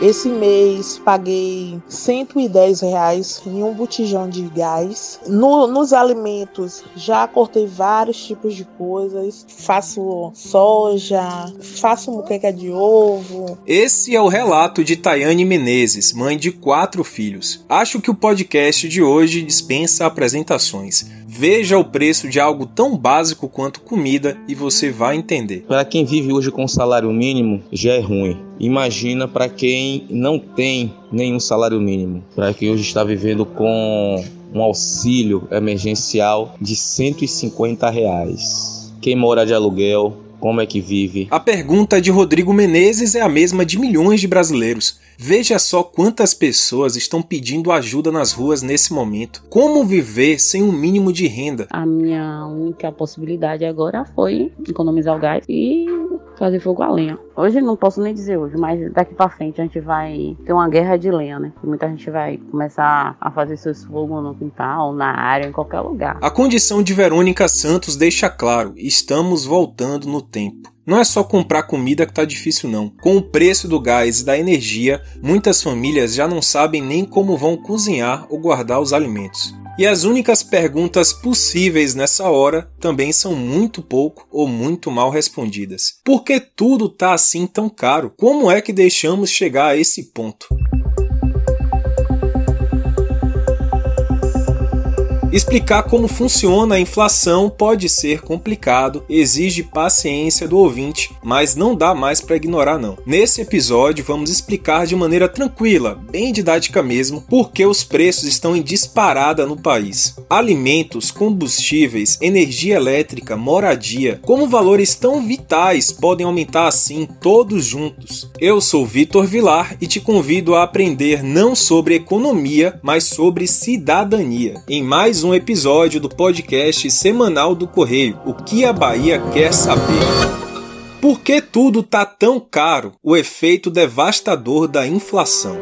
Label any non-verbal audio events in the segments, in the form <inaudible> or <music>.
Esse mês paguei 110 reais em um botijão de gás. No, nos alimentos já cortei vários tipos de coisas. Faço soja, faço muqueca de ovo. Esse é o relato de Tayane Menezes, mãe de quatro filhos. Acho que o podcast de hoje dispensa apresentações. Veja o preço de algo tão básico quanto comida e você vai entender. Para quem vive hoje com salário mínimo, já é ruim. Imagina para quem não tem nenhum salário mínimo, para quem hoje está vivendo com um auxílio emergencial de 150 reais. Quem mora de aluguel, como é que vive? A pergunta de Rodrigo Menezes é a mesma de milhões de brasileiros. Veja só quantas pessoas estão pedindo ajuda nas ruas nesse momento. Como viver sem um mínimo de renda? A minha única possibilidade agora foi economizar o gás e fazer fogo a lenha. Hoje não posso nem dizer hoje, mas daqui para frente a gente vai ter uma guerra de lenha, né? Muita gente vai começar a fazer seus fogos no quintal, na área, em qualquer lugar. A condição de Verônica Santos deixa claro: estamos voltando no tempo. Não é só comprar comida que tá difícil não. Com o preço do gás e da energia, muitas famílias já não sabem nem como vão cozinhar ou guardar os alimentos. E as únicas perguntas possíveis nessa hora também são muito pouco ou muito mal respondidas. Por que tudo tá assim tão caro? Como é que deixamos chegar a esse ponto? Explicar como funciona a inflação pode ser complicado, exige paciência do ouvinte, mas não dá mais para ignorar não. Nesse episódio vamos explicar de maneira tranquila, bem didática mesmo, por que os preços estão em disparada no país. Alimentos, combustíveis, energia elétrica, moradia, como valores tão vitais podem aumentar assim todos juntos. Eu sou Vitor Vilar e te convido a aprender não sobre economia, mas sobre cidadania. Em mais um episódio do podcast semanal do Correio, O que a Bahia quer saber. Por que tudo tá tão caro? O efeito devastador da inflação.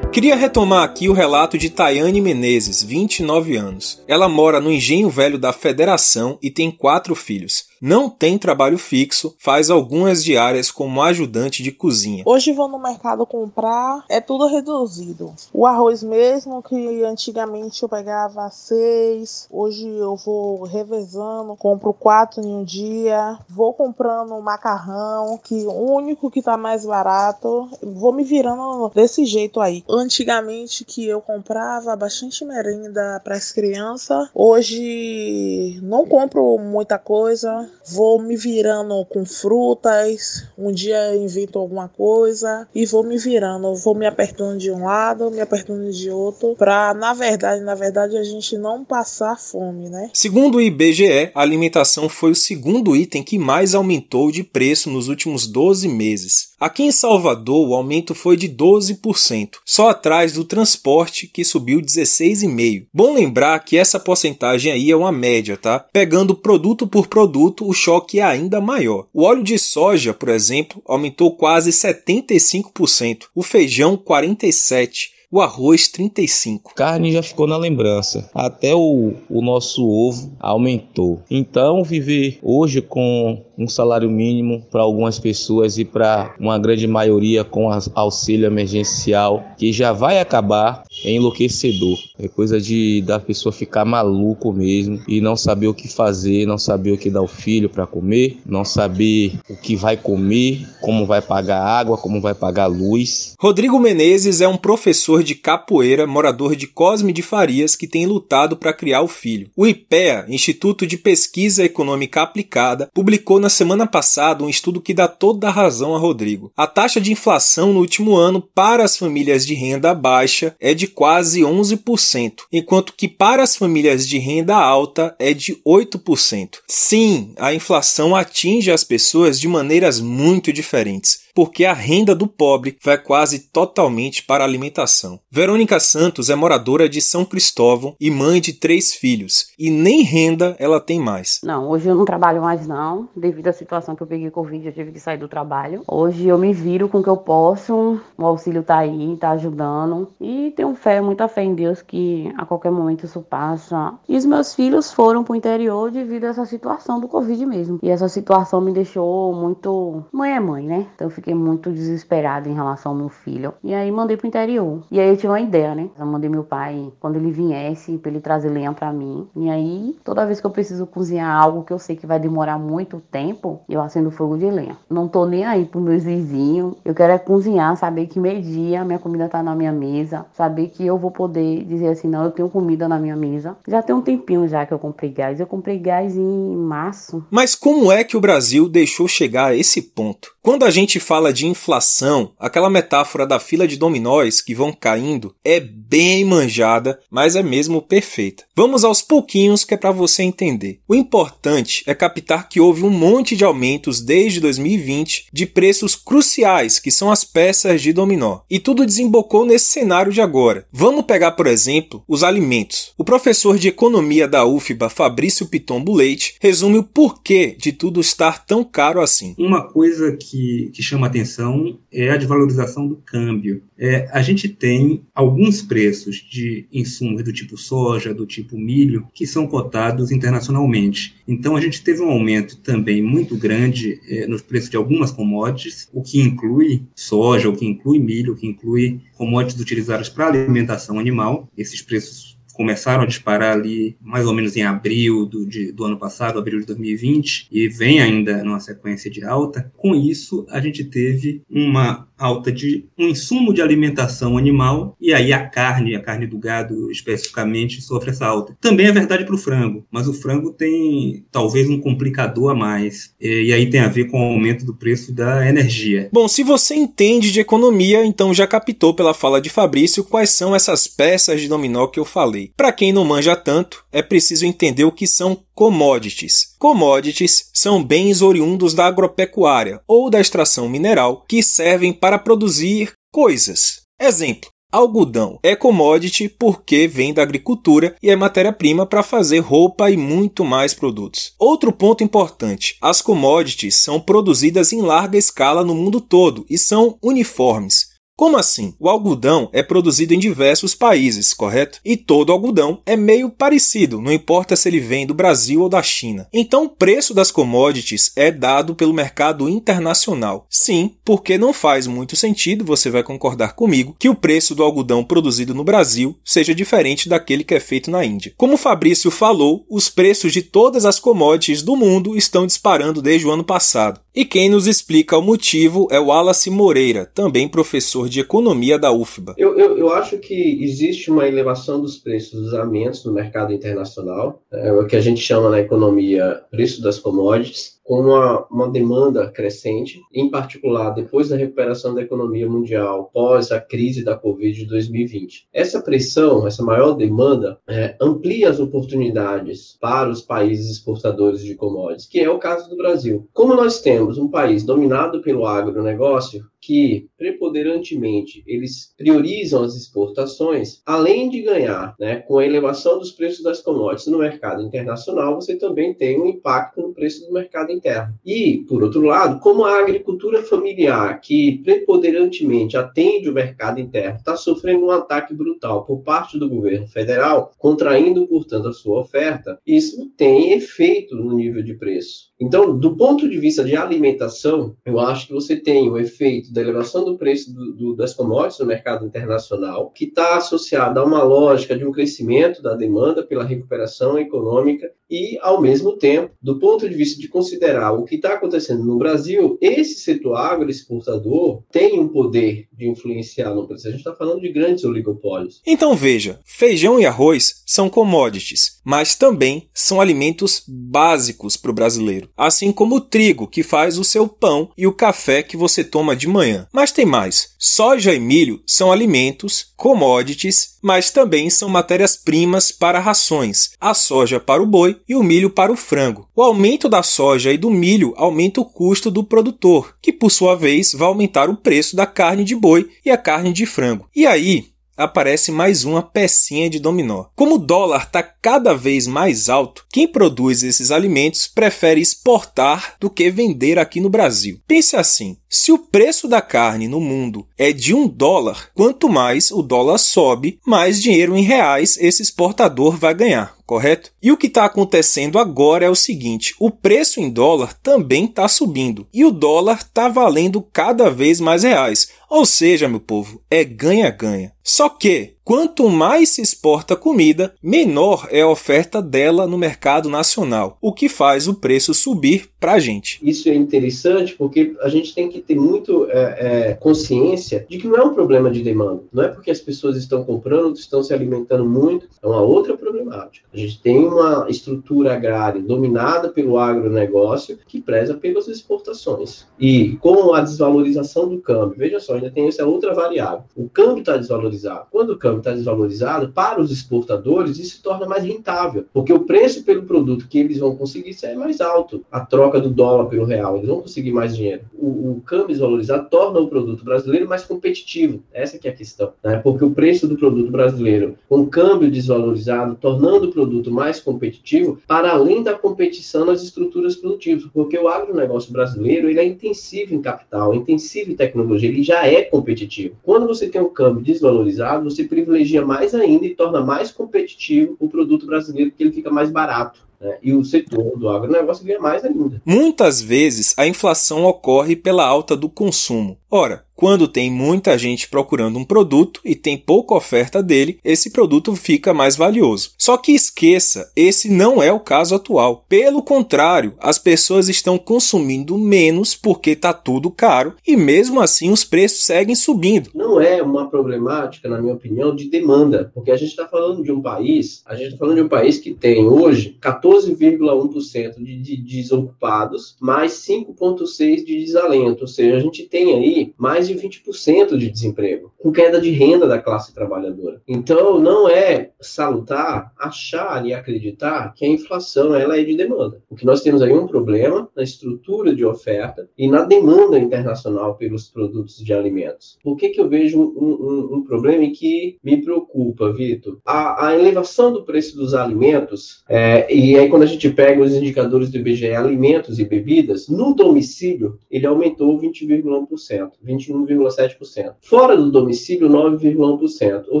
Queria retomar aqui o relato de Tayane Menezes, 29 anos. Ela mora no Engenho Velho da Federação e tem quatro filhos não tem trabalho fixo, faz algumas diárias como ajudante de cozinha. Hoje vou no mercado comprar, é tudo reduzido. O arroz mesmo, que antigamente eu pegava seis, hoje eu vou revezando, compro quatro em um dia, vou comprando macarrão, que o único que tá mais barato, vou me virando desse jeito aí. Antigamente que eu comprava bastante merenda para as crianças, hoje não compro muita coisa, vou me virando com frutas, um dia invento alguma coisa e vou me virando, vou me apertando de um lado, me apertando de outro, para na verdade, na verdade a gente não passar fome, né? Segundo o IBGE, a alimentação foi o segundo item que mais aumentou de preço nos últimos 12 meses. Aqui em Salvador, o aumento foi de 12%, só atrás do transporte, que subiu 16,5%. Bom lembrar que essa porcentagem aí é uma média, tá? Pegando produto por produto, o choque é ainda maior. O óleo de soja, por exemplo, aumentou quase 75%, o feijão 47%, o arroz 35. Carne já ficou na lembrança. Até o, o nosso ovo aumentou. Então, viver hoje com um salário mínimo para algumas pessoas e para uma grande maioria com auxílio emergencial, que já vai acabar, é enlouquecedor. É coisa de da pessoa ficar maluco mesmo e não saber o que fazer, não saber o que dar ao filho para comer, não saber o que vai comer, como vai pagar água, como vai pagar luz. Rodrigo Menezes é um professor de capoeira, morador de Cosme de Farias, que tem lutado para criar o filho. O IPEA, Instituto de Pesquisa Econômica Aplicada, publicou na semana passada um estudo que dá toda a razão a Rodrigo. A taxa de inflação no último ano para as famílias de renda baixa é de quase 11%, enquanto que para as famílias de renda alta é de 8%. Sim, a inflação atinge as pessoas de maneiras muito diferentes. Porque a renda do pobre vai quase totalmente para a alimentação. Verônica Santos é moradora de São Cristóvão e mãe de três filhos, e nem renda ela tem mais. Não, hoje eu não trabalho mais não, devido à situação que eu peguei Covid, eu tive que sair do trabalho. Hoje eu me viro com o que eu posso, o auxílio tá aí, tá ajudando, e tenho fé, muita fé em Deus que a qualquer momento isso passa. E os meus filhos foram pro interior devido a essa situação do Covid mesmo. E essa situação me deixou muito. Mãe é mãe, né? Então eu fiquei muito desesperada em relação ao meu filho. E aí mandei pro interior. E aí eu tive uma ideia, né? Eu mandei meu pai, quando ele viesse, pra ele trazer lenha pra mim. E aí, toda vez que eu preciso cozinhar algo que eu sei que vai demorar muito tempo, eu acendo fogo de lenha. Não tô nem aí pros meus vizinhos. Eu quero é cozinhar, saber que meio-dia a minha comida tá na minha mesa. Saber que eu vou poder dizer assim, não, eu tenho comida na minha mesa. Já tem um tempinho já que eu comprei gás. Eu comprei gás em março. Mas como é que o Brasil deixou chegar a esse ponto? Quando a gente fala de inflação, aquela metáfora da fila de dominóis que vão caindo é bem manjada, mas é mesmo perfeita. Vamos aos pouquinhos que é para você entender. O importante é captar que houve um monte de aumentos desde 2020 de preços cruciais, que são as peças de dominó. E tudo desembocou nesse cenário de agora. Vamos pegar, por exemplo, os alimentos. O professor de economia da UFBA, Fabrício Pitombo Leite, resume o porquê de tudo estar tão caro assim. Uma coisa que que, que chama atenção é a desvalorização do câmbio. É, a gente tem alguns preços de insumos do tipo soja, do tipo milho, que são cotados internacionalmente. Então, a gente teve um aumento também muito grande é, nos preços de algumas commodities, o que inclui soja, o que inclui milho, o que inclui commodities utilizadas para alimentação animal. Esses preços começaram a disparar ali mais ou menos em abril do, de, do ano passado, abril de 2020, e vem ainda numa sequência de alta. Com isso, a gente teve uma alta de um insumo de alimentação animal, e aí a carne, a carne do gado especificamente, sofre essa alta. Também é verdade para o frango, mas o frango tem talvez um complicador a mais, e aí tem a ver com o aumento do preço da energia. Bom, se você entende de economia, então já captou pela fala de Fabrício quais são essas peças de dominó que eu falei. Para quem não manja tanto, é preciso entender o que são commodities. Commodities são bens oriundos da agropecuária ou da extração mineral que servem para produzir coisas. Exemplo: algodão é commodity porque vem da agricultura e é matéria-prima para fazer roupa e muito mais produtos. Outro ponto importante: as commodities são produzidas em larga escala no mundo todo e são uniformes. Como assim? O algodão é produzido em diversos países, correto? E todo algodão é meio parecido, não importa se ele vem do Brasil ou da China. Então o preço das commodities é dado pelo mercado internacional. Sim, porque não faz muito sentido, você vai concordar comigo, que o preço do algodão produzido no Brasil seja diferente daquele que é feito na Índia. Como o Fabrício falou, os preços de todas as commodities do mundo estão disparando desde o ano passado. E quem nos explica o motivo é o Wallace Moreira, também professor de economia da UFBA. Eu, eu, eu acho que existe uma elevação dos preços dos alimentos no mercado internacional, é o que a gente chama na economia preço das commodities com uma, uma demanda crescente, em particular depois da recuperação da economia mundial pós a crise da Covid de 2020. Essa pressão, essa maior demanda, é, amplia as oportunidades para os países exportadores de commodities, que é o caso do Brasil. Como nós temos um país dominado pelo agronegócio, que preponderantemente eles priorizam as exportações, além de ganhar né, com a elevação dos preços das commodities no mercado internacional, você também tem um impacto no preço do mercado interno. E, por outro lado, como a agricultura familiar, que preponderantemente atende o mercado interno, está sofrendo um ataque brutal por parte do governo federal, contraindo, portanto, a sua oferta, isso tem efeito no nível de preço. Então, do ponto de vista de alimentação, eu acho que você tem o efeito da elevação do preço do, do, das commodities no mercado internacional, que está associado a uma lógica de um crescimento da demanda pela recuperação econômica e, ao mesmo tempo, do ponto de vista de considerar o que está acontecendo no Brasil, esse setor agroexportador tem um poder de influenciar no preço. A gente está falando de grandes oligopólios. Então veja, feijão e arroz são commodities, mas também são alimentos básicos para o brasileiro, assim como o trigo, que faz o seu pão, e o café que você toma de manhã. Mas tem mais: soja e milho são alimentos, commodities, mas também são matérias-primas para rações, a soja para o boi e o milho para o frango. O aumento da soja e do milho aumenta o custo do produtor, que por sua vez vai aumentar o preço da carne de boi e a carne de frango. E aí, aparece mais uma pecinha de dominó. Como o dólar está cada vez mais alto, quem produz esses alimentos prefere exportar do que vender aqui no Brasil. Pense assim: se o preço da carne no mundo é de um dólar, quanto mais o dólar sobe, mais dinheiro em reais esse exportador vai ganhar correto? E o que está acontecendo agora é o seguinte: o preço em dólar também está subindo e o dólar está valendo cada vez mais reais. Ou seja, meu povo, é ganha-ganha. Só que, quanto mais se exporta comida, menor é a oferta dela no mercado nacional, o que faz o preço subir para a gente. Isso é interessante porque a gente tem que ter muito é, é, consciência de que não é um problema de demanda. Não é porque as pessoas estão comprando, estão se alimentando muito, é uma outra problemática. A gente tem uma estrutura agrária dominada pelo agronegócio que preza pelas exportações. E com a desvalorização do câmbio, veja só, ainda tem essa outra variável. O câmbio está desvalorizado. Quando o câmbio está desvalorizado, para os exportadores, isso se torna mais rentável, porque o preço pelo produto que eles vão conseguir é mais alto. A troca do dólar pelo real, eles vão conseguir mais dinheiro. O, o câmbio desvalorizado torna o produto brasileiro mais competitivo. Essa que é a questão. Né? Porque o preço do produto brasileiro, com o câmbio desvalorizado, tornando o produto mais competitivo, para além da competição nas estruturas produtivas. Porque o agronegócio brasileiro ele é intensivo em capital, intensivo em tecnologia, ele já é competitivo. Quando você tem um câmbio desvalorizado, você privilegia mais ainda e torna mais competitivo o produto brasileiro, porque ele fica mais barato. Né? E o setor do agronegócio ganha mais ainda. Muitas vezes a inflação ocorre pela alta do consumo. Ora, quando tem muita gente procurando um produto e tem pouca oferta dele, esse produto fica mais valioso. Só que esqueça, esse não é o caso atual. Pelo contrário, as pessoas estão consumindo menos porque está tudo caro e mesmo assim os preços seguem subindo. Não é uma problemática, na minha opinião, de demanda, porque a gente está falando de um país, a gente está falando de um país que tem hoje 14,1% de, de desocupados, mais 5,6% de desalento, ou seja, a gente tem aí mais de 20% de desemprego, com queda de renda da classe trabalhadora. Então, não é salutar achar e acreditar que a inflação ela é de demanda. O que nós temos aí é um problema na estrutura de oferta e na demanda internacional pelos produtos de alimentos. Por que, que eu vejo um, um, um problema que me preocupa, Vitor? A, a, elevação do preço dos alimentos, é, e aí quando a gente pega os indicadores do IBGE, alimentos e bebidas, no domicílio, ele aumentou 20,1%, 21,7%. Fora do domicílio, 9,1%. Ou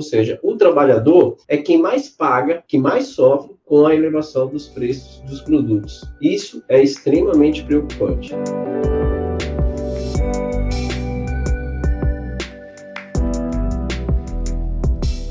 seja, o trabalhador é quem mais paga, que mais sofre com a elevação dos preços dos produtos. Isso é extremamente preocupante.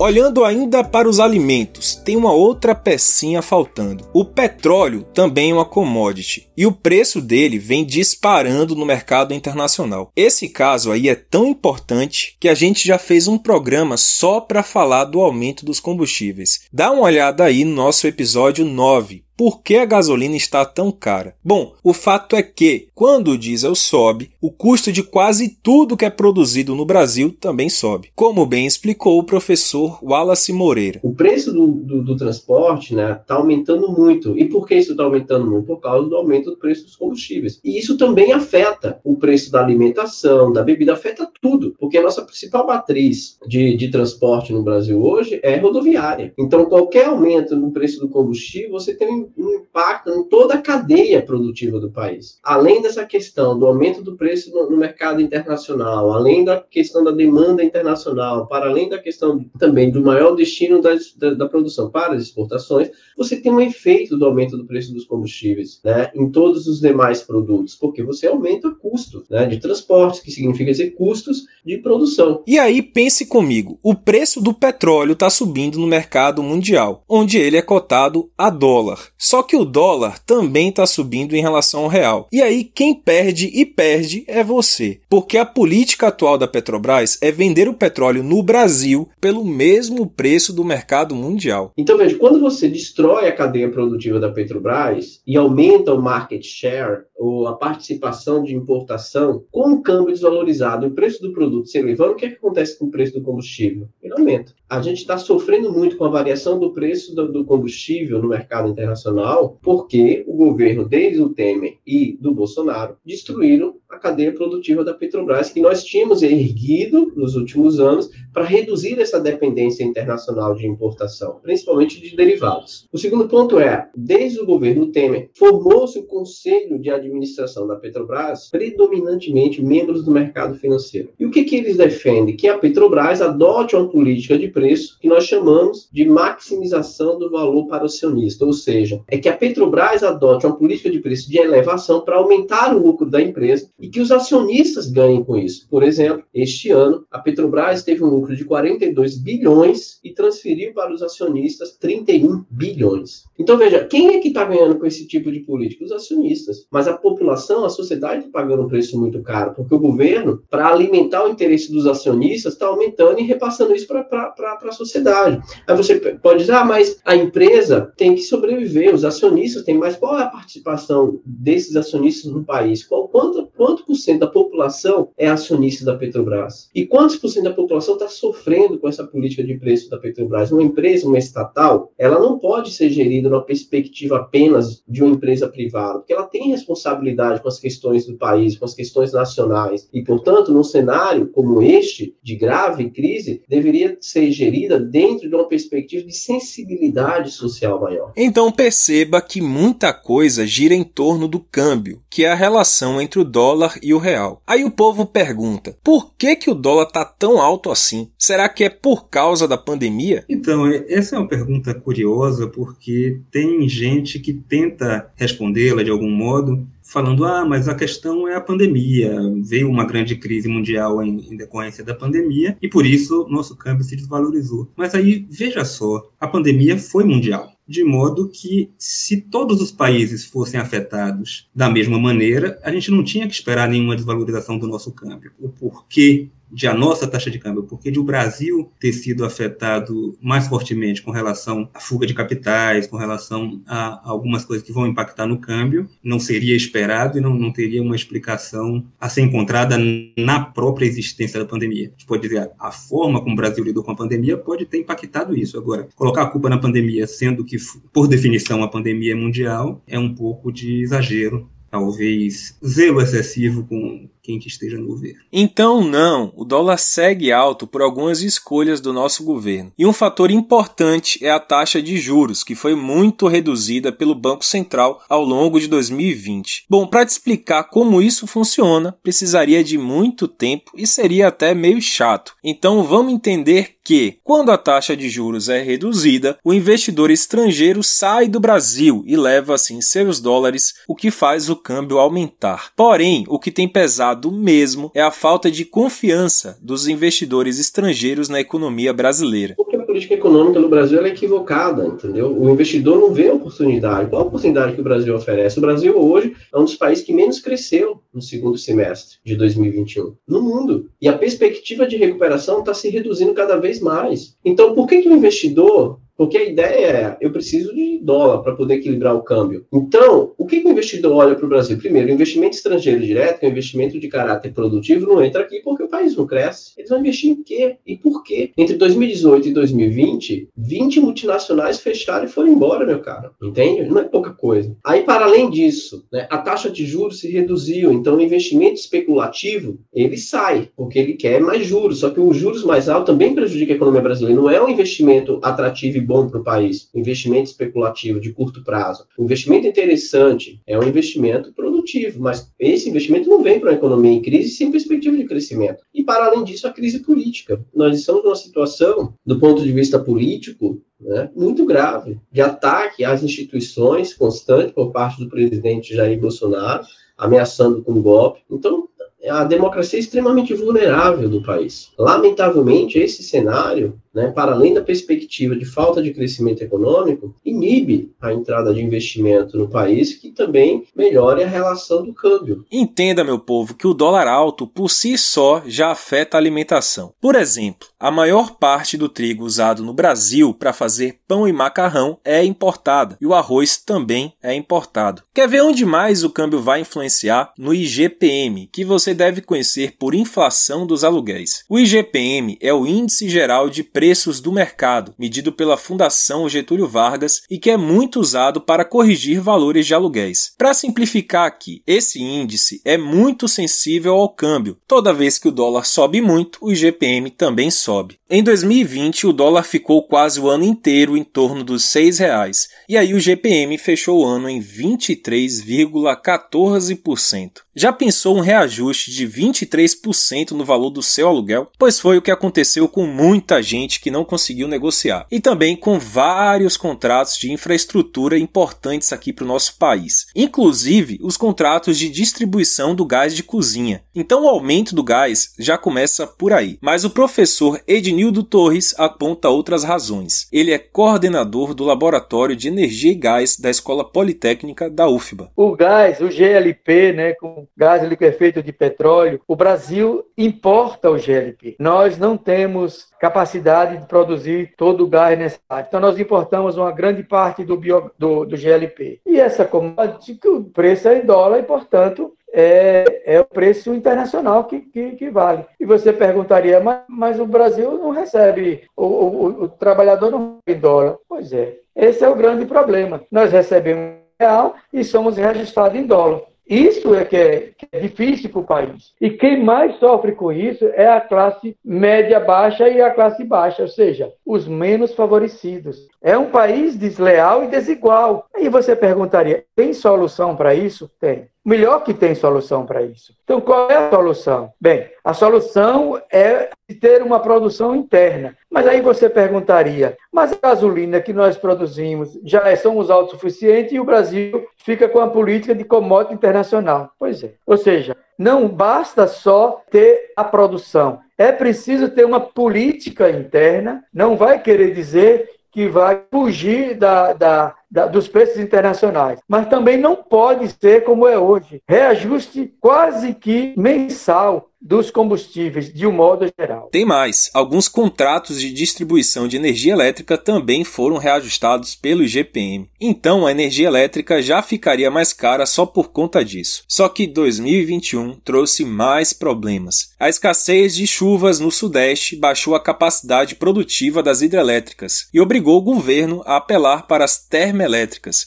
Olhando ainda para os alimentos, tem uma outra pecinha faltando. O petróleo também é uma commodity e o preço dele vem disparando no mercado internacional. Esse caso aí é tão importante que a gente já fez um programa só para falar do aumento dos combustíveis. Dá uma olhada aí no nosso episódio 9, por que a gasolina está tão cara? Bom, o fato é que, quando o diesel sobe, o custo de quase tudo que é produzido no Brasil também sobe, como bem explicou o professor Wallace Moreira. O preço do, do, do transporte está né, tá aumentando muito. E por que isso está aumentando muito? Por causa do aumento do preço dos combustíveis. E isso também afeta o preço da alimentação, da bebida, afeta tudo, porque a nossa principal matriz de, de transporte no Brasil hoje é rodoviária. Então, qualquer aumento no preço do combustível, você tem impacto em toda a cadeia produtiva do país. Além dessa questão do aumento do preço no, no mercado internacional, além da questão da demanda internacional, para além da questão também do maior destino da, da, produção para as exportações, você tem um efeito do aumento do preço dos combustíveis né, em todos os demais produtos, porque você aumenta o custo né, de transporte, que significa dizer custos de produção. E aí pense comigo, o preço do petróleo está subindo no mercado mundial, onde ele é cotado a dólar. Só que o dólar também está subindo em relação ao real. E aí quem perde e perde é você, porque a política atual da Petrobras é vender o petróleo no Brasil pelo mesmo preço do mercado mundial. Então veja, quando você destrói a cadeia produtiva da Petrobras e aumenta o market share ou a participação de importação com o câmbio desvalorizado e o preço do produto se elevando, o que, é que acontece com o preço do combustível? Ele aumenta. A gente está sofrendo muito com a variação do preço do combustível no mercado internacional, porque o governo, desde o Temer e do Bolsonaro, destruíram a cadeia produtiva da Petrobras, que nós tínhamos erguido nos últimos anos para reduzir essa dependência internacional de importação, principalmente de derivados. O segundo ponto é, desde o governo Temer, formou-se o Conselho de Administração da Petrobras, predominantemente membros do mercado financeiro. E o que, que eles defendem? Que a Petrobras adote uma política de preço que nós chamamos de maximização do valor para o acionista, ou seja, é que a Petrobras adote uma política de preço de elevação para aumentar o lucro da empresa e que os acionistas ganhem com isso. Por exemplo, este ano, a Petrobras teve um lucro de 42 bilhões e transferiu para os acionistas 31 bilhões. Então, veja, quem é que está ganhando com esse tipo de política? Os acionistas. Mas a população, a sociedade está pagando um preço muito caro, porque o governo, para alimentar o interesse dos acionistas, está aumentando e repassando isso para a sociedade. Aí você pode dizer, ah, mas a empresa tem que sobreviver, os acionistas têm mais. Qual é a participação desses acionistas no país? Qual, quanto, quanto por cento da população é acionista da Petrobras? E quantos por cento da população está sofrendo com essa política de preço da Petrobras? Uma empresa, uma estatal, ela não pode ser gerida numa perspectiva apenas de uma empresa privada, porque ela tem responsabilidade com as questões do país, com as questões nacionais. E, portanto, num cenário como este, de grave crise, deveria ser gerida dentro de uma perspectiva de sensibilidade social maior. Então perceba que muita coisa gira em torno do câmbio, que é a relação entre o dólar dólar e o real. Aí o povo pergunta: por que, que o dólar está tão alto assim? Será que é por causa da pandemia? Então, é, essa é uma pergunta curiosa porque tem gente que tenta respondê-la de algum modo falando, ah, mas a questão é a pandemia, veio uma grande crise mundial em, em, decorrência da pandemia e por isso nosso câmbio se desvalorizou. Mas aí, veja só, a pandemia foi mundial de modo que, se todos os países fossem afetados da mesma maneira, a gente não tinha que esperar nenhuma desvalorização do nosso câmbio. O porquê de a nossa taxa de câmbio, porque de o Brasil ter sido afetado mais fortemente com relação à fuga de capitais, com relação a algumas coisas que vão impactar no câmbio, não seria esperado e não, não teria uma explicação a ser encontrada na própria existência da pandemia. A gente pode dizer, a forma como o Brasil lidou com a pandemia pode ter impactado isso. Agora, colocar a culpa na pandemia, sendo que, por definição, a pandemia é mundial, é um pouco de exagero talvez zelo excessivo com quem que esteja no governo. Então, não, o dólar segue alto por algumas escolhas do nosso governo. E um fator importante é a taxa de juros, que foi muito reduzida pelo Banco Central ao longo de 2020. Bom, para te explicar como isso funciona, precisaria de muito tempo e seria até meio chato. Então, vamos entender que, quando a taxa de juros é reduzida, o investidor estrangeiro sai do Brasil e leva assim seus dólares, o que faz o câmbio aumentar. Porém, o que tem pesado mesmo é a falta de confiança dos investidores estrangeiros na economia brasileira. Porque a política econômica no Brasil é equivocada, entendeu? O investidor não vê oportunidade. Qual a oportunidade que o Brasil oferece? O Brasil hoje é um dos países que menos cresceu no segundo semestre de 2021 no mundo. E a perspectiva de recuperação está se reduzindo cada vez mais. Então, por que, que o investidor porque a ideia é, eu preciso de dólar para poder equilibrar o câmbio. Então, o que, que o investidor olha para o Brasil? Primeiro, investimento estrangeiro direto, que é um investimento de caráter produtivo, não entra aqui porque o país não cresce. Eles vão investir em quê? E por quê? Entre 2018 e 2020, 20 multinacionais fecharam e foram embora, meu cara. Entende? Não é pouca coisa. Aí, para além disso, né, a taxa de juros se reduziu. Então, o investimento especulativo, ele sai, porque ele quer mais juros. Só que os juros mais altos também prejudicam a economia brasileira. Não é um investimento atrativo e para o país, investimento especulativo de curto prazo. O investimento interessante é um investimento produtivo, mas esse investimento não vem para uma economia em crise sem perspectiva de crescimento. E para além disso, a crise política. Nós estamos numa situação, do ponto de vista político, né, muito grave, de ataque às instituições constante por parte do presidente Jair Bolsonaro, ameaçando com golpe. Então, a democracia é extremamente vulnerável do país. Lamentavelmente, esse cenário né, para além da perspectiva de falta de crescimento econômico, inibe a entrada de investimento no país, que também melhore a relação do câmbio. Entenda, meu povo, que o dólar alto por si só já afeta a alimentação. Por exemplo, a maior parte do trigo usado no Brasil para fazer pão e macarrão é importada e o arroz também é importado. Quer ver onde mais o câmbio vai influenciar? No IGPM, que você deve conhecer por inflação dos aluguéis. O IGPM é o Índice Geral de Preços do Mercado, medido pela Fundação Getúlio Vargas e que é muito usado para corrigir valores de aluguéis. Para simplificar aqui, esse índice é muito sensível ao câmbio. Toda vez que o dólar sobe muito, o IGPM também sobe. Em 2020, o dólar ficou quase o ano inteiro em torno dos R$ 6,00, e aí o GPM fechou o ano em 23,14%. Já pensou um reajuste de 23% no valor do seu aluguel? Pois foi o que aconteceu com muita gente que não conseguiu negociar. E também com vários contratos de infraestrutura importantes aqui para o nosso país. Inclusive os contratos de distribuição do gás de cozinha. Então o aumento do gás já começa por aí. Mas o professor Ednildo Torres aponta outras razões. Ele é coordenador do Laboratório de Energia e Gás da Escola Politécnica da UFBA. O gás, o GLP, né, com gás liquefeito de petróleo, o Brasil importa o GLP. Nós não temos capacidade de produzir todo o gás necessário. Então, nós importamos uma grande parte do, bio, do, do GLP. E essa commodity, o preço é em dólar e, portanto, é, é, o preço internacional que, que, que, vale. E você perguntaria, mas, mas o Brasil não recebe, o, o, o, trabalhador não recebe dólar. Pois é, esse é o grande problema. Nós recebemos real e somos registrados em dólar. Isso é que é, que é difícil para o país. E quem mais sofre com isso é a classe média baixa e a classe baixa, ou seja, os menos favorecidos. É um país desleal e desigual. Aí você perguntaria: tem solução para isso? Tem. Melhor que tem solução para isso. Então, qual é a solução? Bem, a solução é ter uma produção interna. Mas aí você perguntaria: mas a gasolina que nós produzimos já é, somos autossuficientes e o Brasil fica com a política de commodity internacional? Pois é. Ou seja, não basta só ter a produção, é preciso ter uma política interna. Não vai querer dizer que vai fugir da, da, da, dos preços internacionais. Mas também não pode ser como é hoje reajuste quase que mensal dos combustíveis, de um modo geral. Tem mais. Alguns contratos de distribuição de energia elétrica também foram reajustados pelo IGPM. Então a energia elétrica já ficaria mais cara só por conta disso. Só que 2021 trouxe mais problemas. A escassez de chuvas no Sudeste baixou a capacidade produtiva das hidrelétricas e obrigou o governo a apelar para as termoelétricas,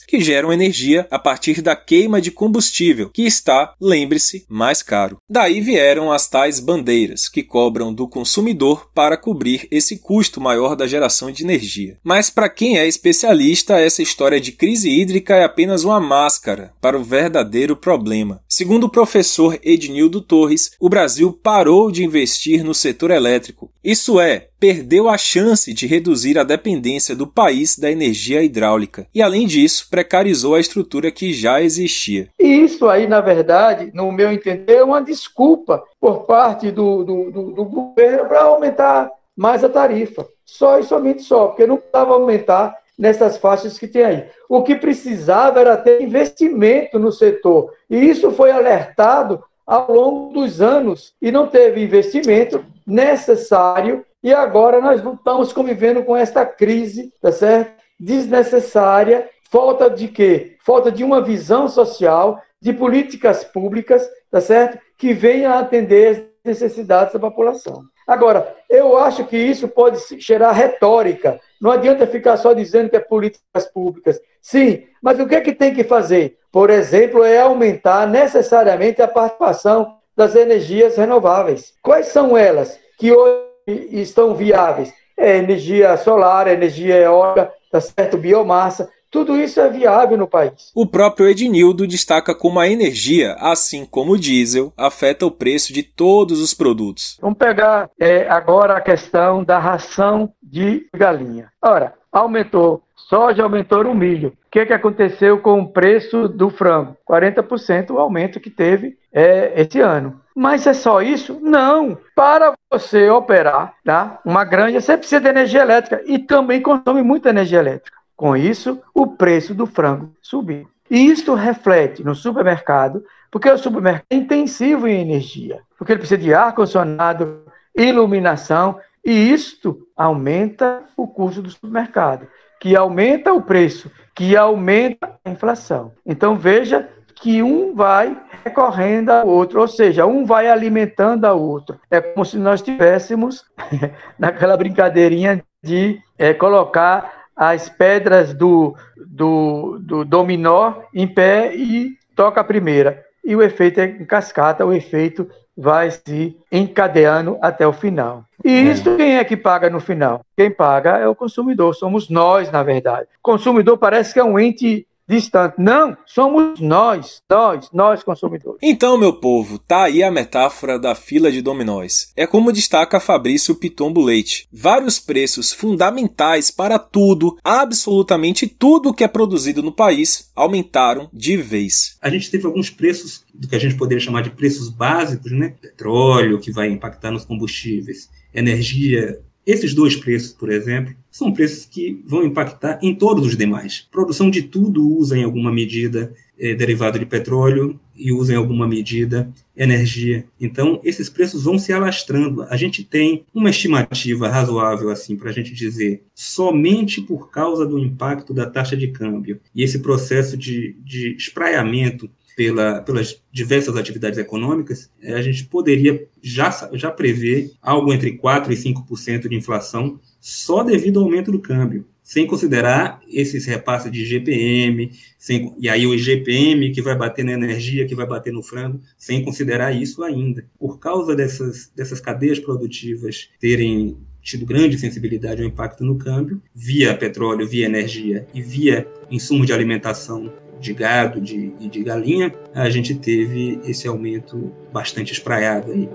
que geram energia a partir da queima de combustível, que está, lembre-se, mais caro. Daí vieram as tais bandeiras, que cobram do consumidor para cobrir esse custo maior da geração de energia. Mas para quem é especialista, essa história de crise hídrica é apenas uma máscara para o verdadeiro problema. Segundo o professor Ednildo Torres, o Brasil parou de investir no setor elétrico. Isso é, perdeu a chance de reduzir a dependência do país da energia hidráulica e, além disso, precarizou a estrutura que já existia. Isso aí, na verdade, no meu entender, é uma desculpa por parte do, do, do, do governo para aumentar mais a tarifa. Só e somente só, porque não precisava aumentar nessas faixas que tem aí. O que precisava era ter investimento no setor. E isso foi alertado ao longo dos anos e não teve investimento necessário e agora nós estamos convivendo com esta crise, tá certo? Desnecessária, falta de quê? Falta de uma visão social, de políticas públicas, tá certo? Que venha atender as necessidades da população. Agora, eu acho que isso pode gerar retórica. Não adianta ficar só dizendo que é políticas públicas. Sim, mas o que é que tem que fazer? Por exemplo, é aumentar necessariamente a participação das energias renováveis. Quais são elas que hoje estão viáveis? É energia solar, energia eólica, tá certo? biomassa. Tudo isso é viável no país. O próprio Ednildo destaca como a energia, assim como o diesel, afeta o preço de todos os produtos. Vamos pegar é, agora a questão da ração de galinha. Ora, aumentou soja, aumentou o milho. O que, que aconteceu com o preço do frango? 40% o aumento que teve é, esse ano. Mas é só isso? Não. Para você operar tá, uma granja, você precisa de energia elétrica e também consome muita energia elétrica. Com isso, o preço do frango subiu. E isto reflete no supermercado, porque o supermercado é intensivo em energia, porque ele precisa de ar-condicionado, iluminação, e isto aumenta o custo do supermercado, que aumenta o preço, que aumenta a inflação. Então veja que um vai recorrendo ao outro, ou seja, um vai alimentando ao outro. É como se nós tivéssemos <laughs> naquela brincadeirinha de é, colocar as pedras do, do, do dominó em pé e toca a primeira. E o efeito é em cascata, o efeito vai se encadeando até o final. E é. isso quem é que paga no final? Quem paga é o consumidor, somos nós, na verdade. O consumidor parece que é um ente distante. Não, somos nós, nós, nós consumidores. Então, meu povo, tá aí a metáfora da fila de dominós. É como destaca Fabrício Pitombo Leite. Vários preços fundamentais para tudo, absolutamente tudo que é produzido no país, aumentaram de vez. A gente teve alguns preços do que a gente poderia chamar de preços básicos, né? Petróleo, que vai impactar nos combustíveis, energia esses dois preços, por exemplo, são preços que vão impactar em todos os demais. Produção de tudo usa em alguma medida é, derivado de petróleo e usa em alguma medida energia. Então, esses preços vão se alastrando. A gente tem uma estimativa razoável, assim, para a gente dizer, somente por causa do impacto da taxa de câmbio e esse processo de, de espraiamento pela, pelas diversas atividades econômicas, eh, a gente poderia já, já prever algo entre 4% e 5% de inflação só devido ao aumento do câmbio, sem considerar esses repasses de GPM, sem, e aí o IGPM que vai bater na energia, que vai bater no frango, sem considerar isso ainda. Por causa dessas, dessas cadeias produtivas terem tido grande sensibilidade ao impacto no câmbio, via petróleo, via energia e via insumo de alimentação de gado de, e de galinha, a gente teve esse aumento bastante espraiado aí.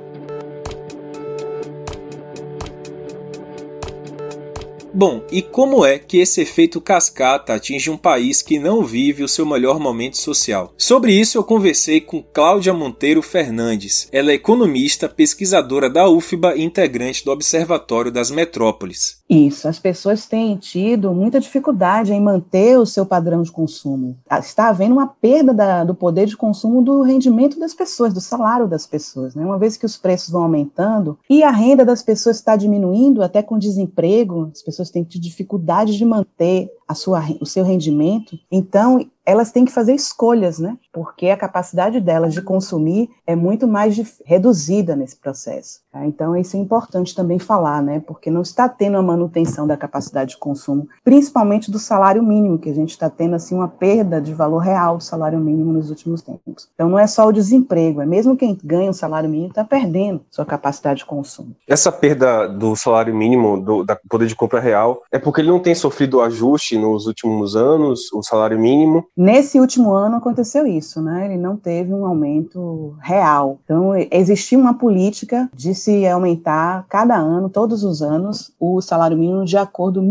Bom, e como é que esse efeito cascata atinge um país que não vive o seu melhor momento social? Sobre isso eu conversei com Cláudia Monteiro Fernandes. Ela é economista, pesquisadora da UFBA e integrante do Observatório das Metrópoles. Isso, as pessoas têm tido muita dificuldade em manter o seu padrão de consumo. Ah, está havendo uma perda da, do poder de consumo do rendimento das pessoas, do salário das pessoas. Né? Uma vez que os preços vão aumentando e a renda das pessoas está diminuindo, até com desemprego, as pessoas têm dificuldade de manter a sua, o seu rendimento. Então, elas têm que fazer escolhas, né? Porque a capacidade delas de consumir é muito mais reduzida nesse processo. Tá? Então, isso é importante também falar, né? Porque não está tendo a manutenção da capacidade de consumo, principalmente do salário mínimo, que a gente está tendo assim uma perda de valor real do salário mínimo nos últimos tempos. Então, não é só o desemprego, é mesmo quem ganha o salário mínimo está perdendo sua capacidade de consumo. Essa perda do salário mínimo, do da poder de compra real, é porque ele não tem sofrido ajuste nos últimos anos, o salário mínimo, Nesse último ano aconteceu isso, né? Ele não teve um aumento real. Então, existia uma política de se aumentar cada ano, todos os anos, o salário mínimo de acordo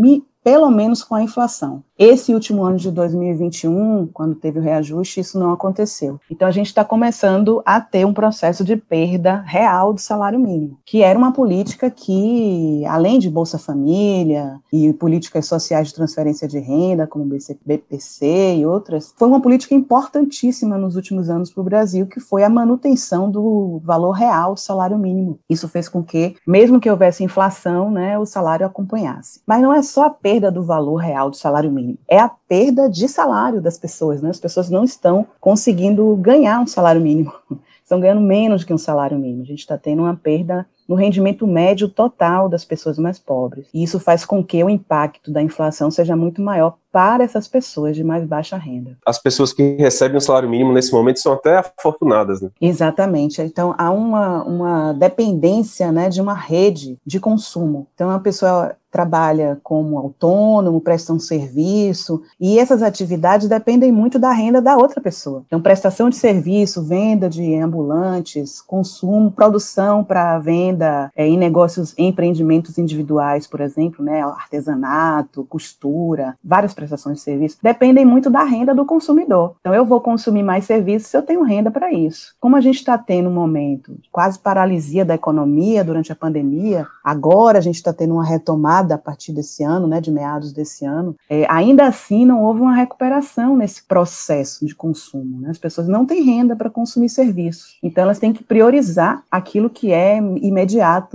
pelo menos com a inflação. Esse último ano de 2021, quando teve o reajuste, isso não aconteceu. Então a gente está começando a ter um processo de perda real do salário mínimo, que era uma política que, além de Bolsa Família e políticas sociais de transferência de renda, como BPC e outras, foi uma política importantíssima nos últimos anos para o Brasil, que foi a manutenção do valor real do salário mínimo. Isso fez com que, mesmo que houvesse inflação, né, o salário acompanhasse. Mas não é só a perda do valor real do salário mínimo é a perda de salário das pessoas, né? As pessoas não estão conseguindo ganhar um salário mínimo, <laughs> estão ganhando menos que um salário mínimo. A gente está tendo uma perda no rendimento médio total das pessoas mais pobres. E isso faz com que o impacto da inflação seja muito maior para essas pessoas de mais baixa renda. As pessoas que recebem o salário mínimo nesse momento são até afortunadas, né? Exatamente. Então há uma, uma dependência né, de uma rede de consumo. Então a pessoa trabalha como autônomo, presta um serviço, e essas atividades dependem muito da renda da outra pessoa. Então, prestação de serviço, venda de ambulantes, consumo, produção para venda, é, em negócios, em empreendimentos individuais, por exemplo, né, artesanato, costura, várias prestações de serviço, dependem muito da renda do consumidor. Então, eu vou consumir mais serviços se eu tenho renda para isso. Como a gente está tendo um momento de quase paralisia da economia durante a pandemia, agora a gente está tendo uma retomada a partir desse ano, né, de meados desse ano, é, ainda assim não houve uma recuperação nesse processo de consumo. Né? As pessoas não têm renda para consumir serviços. Então, elas têm que priorizar aquilo que é imediato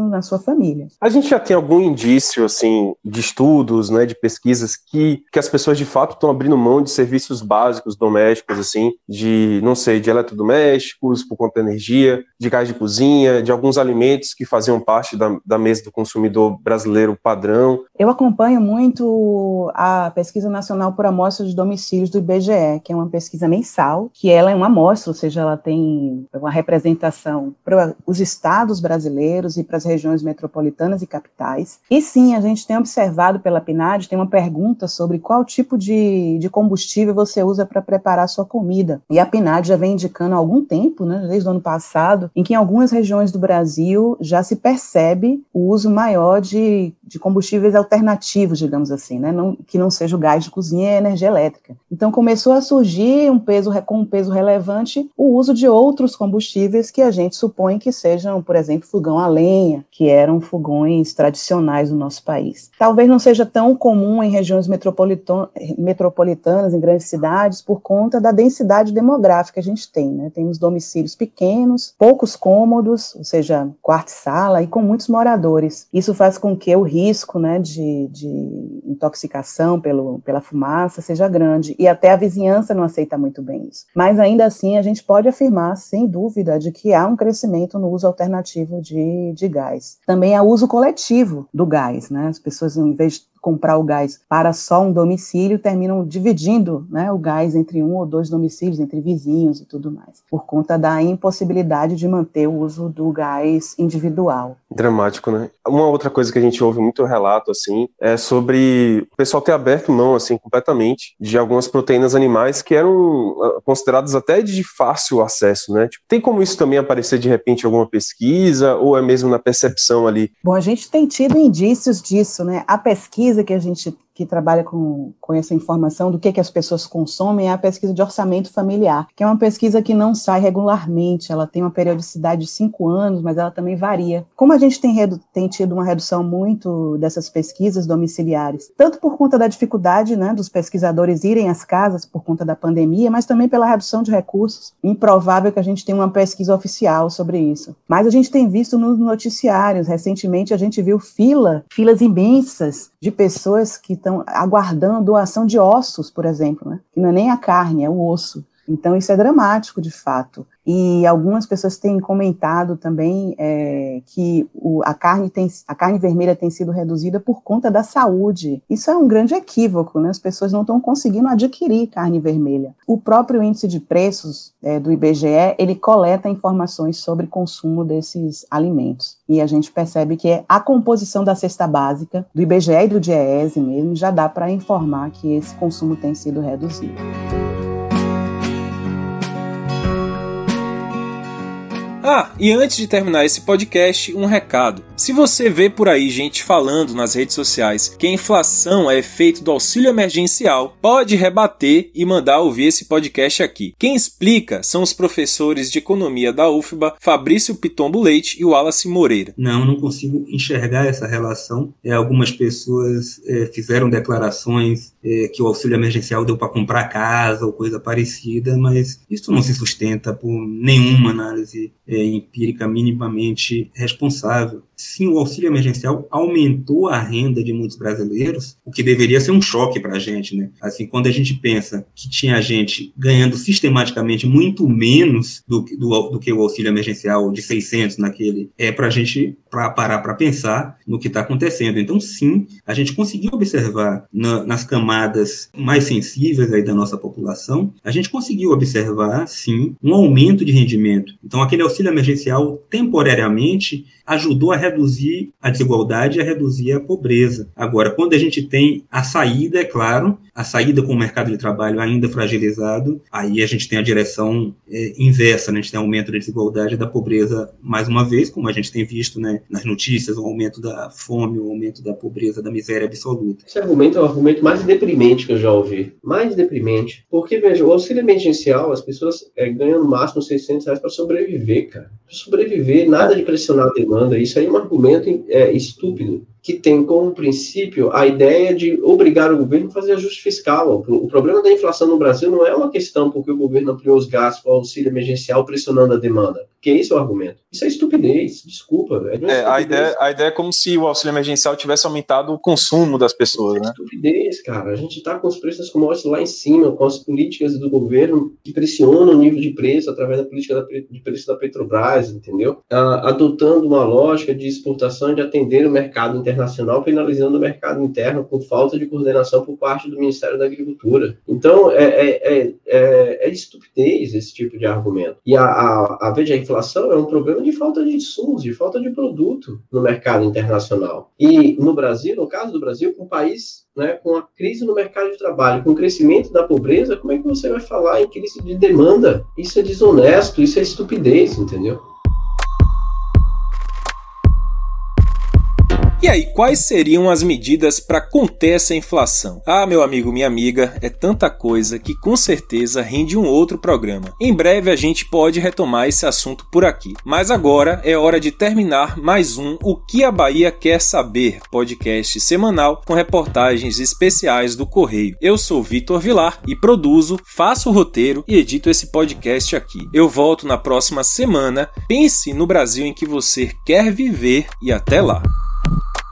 na sua família. A gente já tem algum indício, assim, de estudos, né, de pesquisas que, que as pessoas de fato estão abrindo mão de serviços básicos domésticos, assim, de, não sei, de eletrodomésticos por conta da energia, de gás de cozinha, de alguns alimentos que faziam parte da, da mesa do consumidor brasileiro padrão. Eu acompanho muito a pesquisa nacional por amostra de domicílios do IBGE, que é uma pesquisa mensal, que ela é uma amostra, ou seja, ela tem uma representação para os estados brasileiros e para as regiões metropolitanas e capitais. E sim, a gente tem observado pela PNAD, tem uma pergunta sobre qual tipo de, de combustível você usa para preparar a sua comida. E a PNAD já vem indicando há algum tempo, né, desde o ano passado, em que em algumas regiões do Brasil já se percebe o uso maior de, de combustíveis alternativos, digamos assim, né, não, que não seja o gás de cozinha e energia elétrica. Então começou a surgir um peso com um peso relevante o uso de outros combustíveis que a gente supõe que sejam, por exemplo, fogão a lenha, que eram fogões tradicionais no nosso país. Talvez não seja tão comum em regiões metropolitanas, em grandes cidades, por conta da densidade demográfica que a gente tem. Né? Temos domicílios pequenos, poucos cômodos, ou seja, quarto e sala, e com muitos moradores. Isso faz com que o risco né, de, de intoxicação pelo, pela fumaça seja grande, e até a vizinhança não aceita muito bem isso. Mas ainda assim, a gente pode afirmar, sem dúvida, de que há um crescimento no uso alternativo de, de gás. Também há uso coletivo do gás, né? As pessoas, em vez comprar o gás para só um domicílio, terminam dividindo né, o gás entre um ou dois domicílios, entre vizinhos e tudo mais, por conta da impossibilidade de manter o uso do gás individual. Dramático, né? Uma outra coisa que a gente ouve muito relato, assim, é sobre o pessoal ter aberto mão, assim, completamente de algumas proteínas animais que eram ah, consideradas até de fácil acesso, né? Tipo, tem como isso também aparecer de repente em alguma pesquisa ou é mesmo na percepção ali? Bom, a gente tem tido indícios disso, né? A pesquisa que a gente que trabalha com, com essa informação do que, que as pessoas consomem é a pesquisa de orçamento familiar, que é uma pesquisa que não sai regularmente, ela tem uma periodicidade de cinco anos, mas ela também varia. Como a gente tem, tem tido uma redução muito dessas pesquisas domiciliares, tanto por conta da dificuldade né, dos pesquisadores irem às casas por conta da pandemia, mas também pela redução de recursos, improvável que a gente tenha uma pesquisa oficial sobre isso. Mas a gente tem visto nos noticiários, recentemente a gente viu fila, filas imensas de pessoas que estão aguardando doação de ossos, por exemplo, né? que não é nem a carne, é o osso. Então, isso é dramático, de fato. E algumas pessoas têm comentado também é, que o, a, carne tem, a carne vermelha tem sido reduzida por conta da saúde. Isso é um grande equívoco, né? As pessoas não estão conseguindo adquirir carne vermelha. O próprio índice de preços é, do IBGE, ele coleta informações sobre consumo desses alimentos. E a gente percebe que a composição da cesta básica, do IBGE e do DIEESE mesmo, já dá para informar que esse consumo tem sido reduzido. Ah, e antes de terminar esse podcast, um recado. Se você vê por aí gente falando nas redes sociais que a inflação é efeito do auxílio emergencial, pode rebater e mandar ouvir esse podcast aqui. Quem explica são os professores de economia da UFBA, Fabrício Pitombo Leite e Wallace Moreira. Não, não consigo enxergar essa relação. É, algumas pessoas é, fizeram declarações é, que o auxílio emergencial deu para comprar casa ou coisa parecida, mas isso não se sustenta por nenhuma análise é, empírica minimamente responsável. Sim, o auxílio emergencial aumentou a renda de muitos brasileiros, o que deveria ser um choque para a gente, né? Assim, quando a gente pensa que tinha gente ganhando sistematicamente muito menos do, do, do que o auxílio emergencial de 600 naquele, é para a gente pra parar para pensar no que está acontecendo. Então, sim, a gente conseguiu observar na, nas camadas camadas mais sensíveis aí da nossa população, a gente conseguiu observar, sim, um aumento de rendimento. Então, aquele auxílio emergencial, temporariamente, ajudou a reduzir a desigualdade e a reduzir a pobreza. Agora, quando a gente tem a saída, é claro, a saída com o mercado de trabalho ainda fragilizado, aí a gente tem a direção é, inversa, né? a gente tem aumento da desigualdade e da pobreza mais uma vez, como a gente tem visto né, nas notícias, o aumento da fome, o aumento da pobreza, da miséria absoluta. Esse argumento é o argumento mais deprimente que eu já ouvi. Mais deprimente. Porque, veja, o auxílio emergencial, as pessoas é, ganham no máximo 600 reais para sobreviver, cara. Para sobreviver, nada de pressionar a demanda. Isso aí é um argumento é, estúpido que tem como princípio a ideia de obrigar o governo a fazer ajuste fiscal. O problema da inflação no Brasil não é uma questão porque o governo ampliou os gastos com o auxílio emergencial pressionando a demanda. Que esse é o argumento. Isso é estupidez, desculpa. É, é estupidez. a, ideia, a ideia é como se o auxílio emergencial tivesse aumentado o consumo das pessoas, né? É estupidez, cara. A gente está com os preços commodities lá em cima, com as políticas do governo que pressionam o nível de preço através da política de preço da Petrobras, entendeu? Ah, adotando uma lógica de exportação e de atender o mercado internacional internacional penalizando o mercado interno por falta de coordenação por parte do Ministério da Agricultura. Então, é, é, é, é, é estupidez esse tipo de argumento. E a, a, a, veja, a inflação é um problema de falta de insumos, de falta de produto no mercado internacional. E no Brasil, no caso do Brasil, um país né, com a crise no mercado de trabalho, com o crescimento da pobreza, como é que você vai falar em crise de demanda? Isso é desonesto, isso é estupidez, entendeu? E aí, quais seriam as medidas para conter essa inflação? Ah, meu amigo, minha amiga, é tanta coisa que com certeza rende um outro programa. Em breve a gente pode retomar esse assunto por aqui. Mas agora é hora de terminar mais um O que a Bahia quer saber, podcast semanal com reportagens especiais do Correio. Eu sou Vitor Vilar e produzo, faço o roteiro e edito esse podcast aqui. Eu volto na próxima semana. Pense no Brasil em que você quer viver e até lá. you